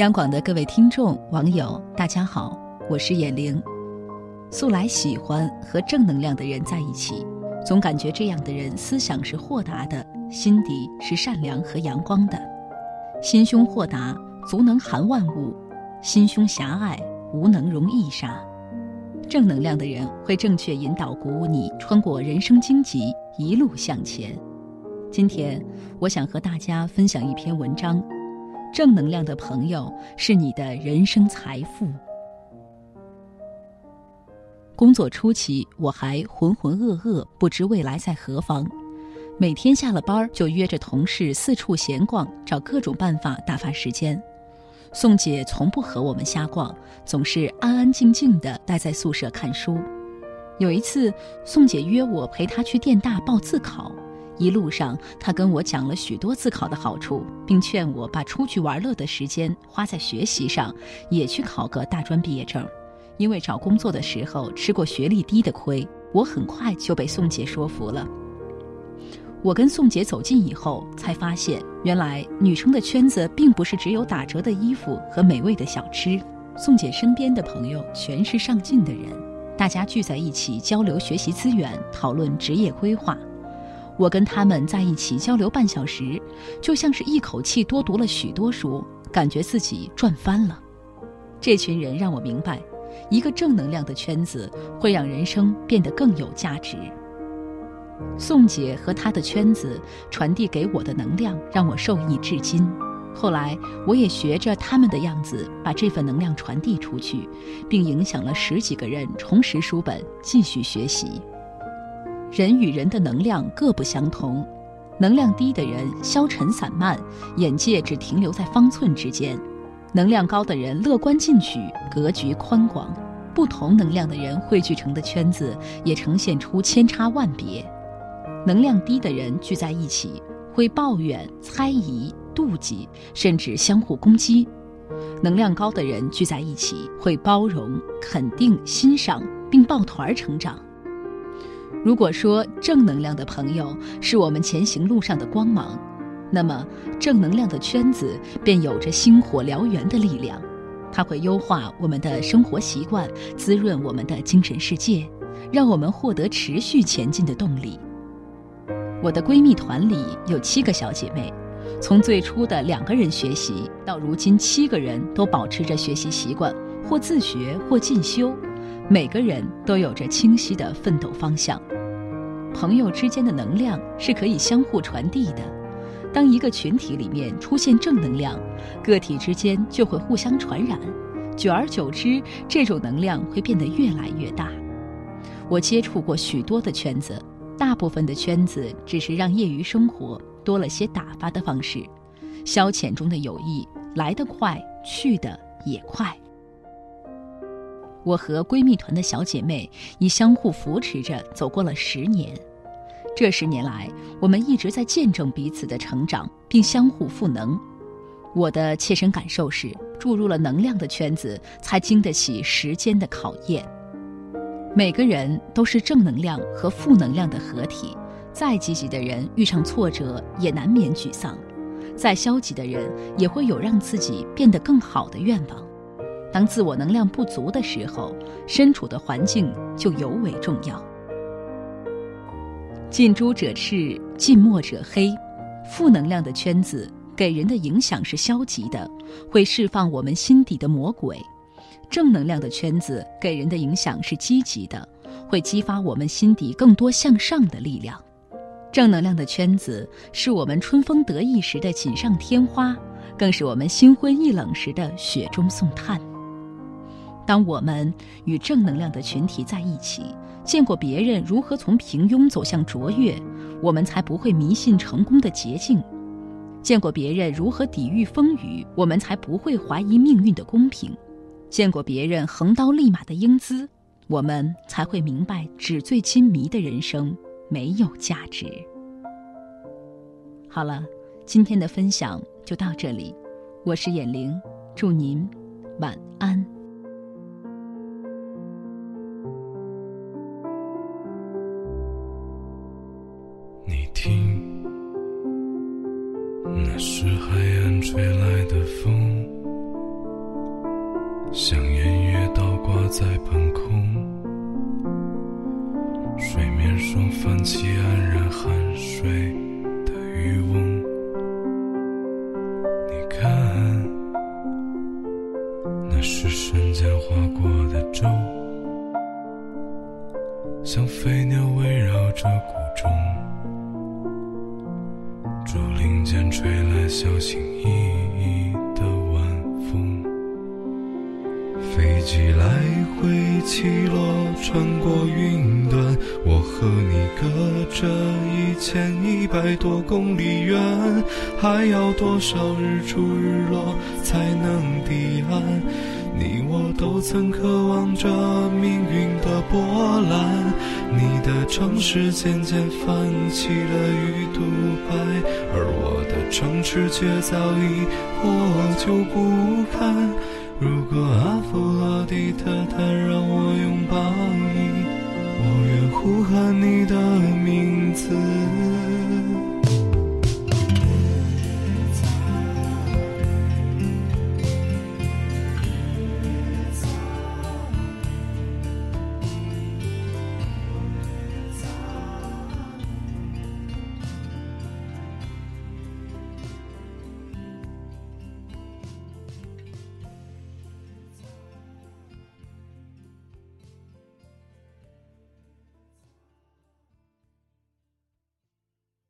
央广的各位听众、网友，大家好，我是眼玲。素来喜欢和正能量的人在一起，总感觉这样的人思想是豁达的，心底是善良和阳光的。心胸豁达，足能涵万物；心胸狭隘，无能容易沙。正能量的人会正确引导、鼓舞你，穿过人生荆棘，一路向前。今天，我想和大家分享一篇文章。正能量的朋友是你的人生财富。工作初期，我还浑浑噩噩，不知未来在何方，每天下了班就约着同事四处闲逛，找各种办法打发时间。宋姐从不和我们瞎逛，总是安安静静的待在宿舍看书。有一次，宋姐约我陪她去电大报自考。一路上，他跟我讲了许多自考的好处，并劝我把出去玩乐的时间花在学习上，也去考个大专毕业证。因为找工作的时候吃过学历低的亏，我很快就被宋姐说服了。我跟宋姐走近以后，才发现原来女生的圈子并不是只有打折的衣服和美味的小吃。宋姐身边的朋友全是上进的人，大家聚在一起交流学习资源，讨论职业规划。我跟他们在一起交流半小时，就像是一口气多读了许多书，感觉自己赚翻了。这群人让我明白，一个正能量的圈子会让人生变得更有价值。宋姐和她的圈子传递给我的能量，让我受益至今。后来，我也学着他们的样子，把这份能量传递出去，并影响了十几个人重拾书本，继续学习。人与人的能量各不相同，能量低的人消沉散漫，眼界只停留在方寸之间；能量高的人乐观进取，格局宽广。不同能量的人汇聚成的圈子也呈现出千差万别。能量低的人聚在一起会抱怨、猜疑、妒忌，甚至相互攻击；能量高的人聚在一起会包容、肯定、欣赏，并抱团成长。如果说正能量的朋友是我们前行路上的光芒，那么正能量的圈子便有着星火燎原的力量，它会优化我们的生活习惯，滋润我们的精神世界，让我们获得持续前进的动力。我的闺蜜团里有七个小姐妹，从最初的两个人学习，到如今七个人都保持着学习习惯，或自学或进修。每个人都有着清晰的奋斗方向，朋友之间的能量是可以相互传递的。当一个群体里面出现正能量，个体之间就会互相传染，久而久之，这种能量会变得越来越大。我接触过许多的圈子，大部分的圈子只是让业余生活多了些打发的方式，消遣中的友谊来得快，去得也快。我和闺蜜团的小姐妹已相互扶持着走过了十年，这十年来，我们一直在见证彼此的成长，并相互赋能。我的切身感受是，注入了能量的圈子，才经得起时间的考验。每个人都是正能量和负能量的合体，再积极的人遇上挫折也难免沮丧，再消极的人也会有让自己变得更好的愿望。当自我能量不足的时候，身处的环境就尤为重要。近朱者赤，近墨者黑。负能量的圈子给人的影响是消极的，会释放我们心底的魔鬼；正能量的圈子给人的影响是积极的，会激发我们心底更多向上的力量。正能量的圈子是我们春风得意时的锦上添花，更是我们心灰意冷时的雪中送炭。当我们与正能量的群体在一起，见过别人如何从平庸走向卓越，我们才不会迷信成功的捷径；见过别人如何抵御风雨，我们才不会怀疑命运的公平；见过别人横刀立马的英姿，我们才会明白纸醉金迷的人生没有价值。好了，今天的分享就到这里，我是眼玲，祝您晚安。间吹来小心翼翼的晚风，飞机来回起落，穿过云端，我和你隔着一千一百多公里远，还要多少日出日落才能抵岸？你我都曾渴望着命运的波澜，的城市渐渐泛起了鱼肚白，而我的城池却早已破旧不堪。如果阿福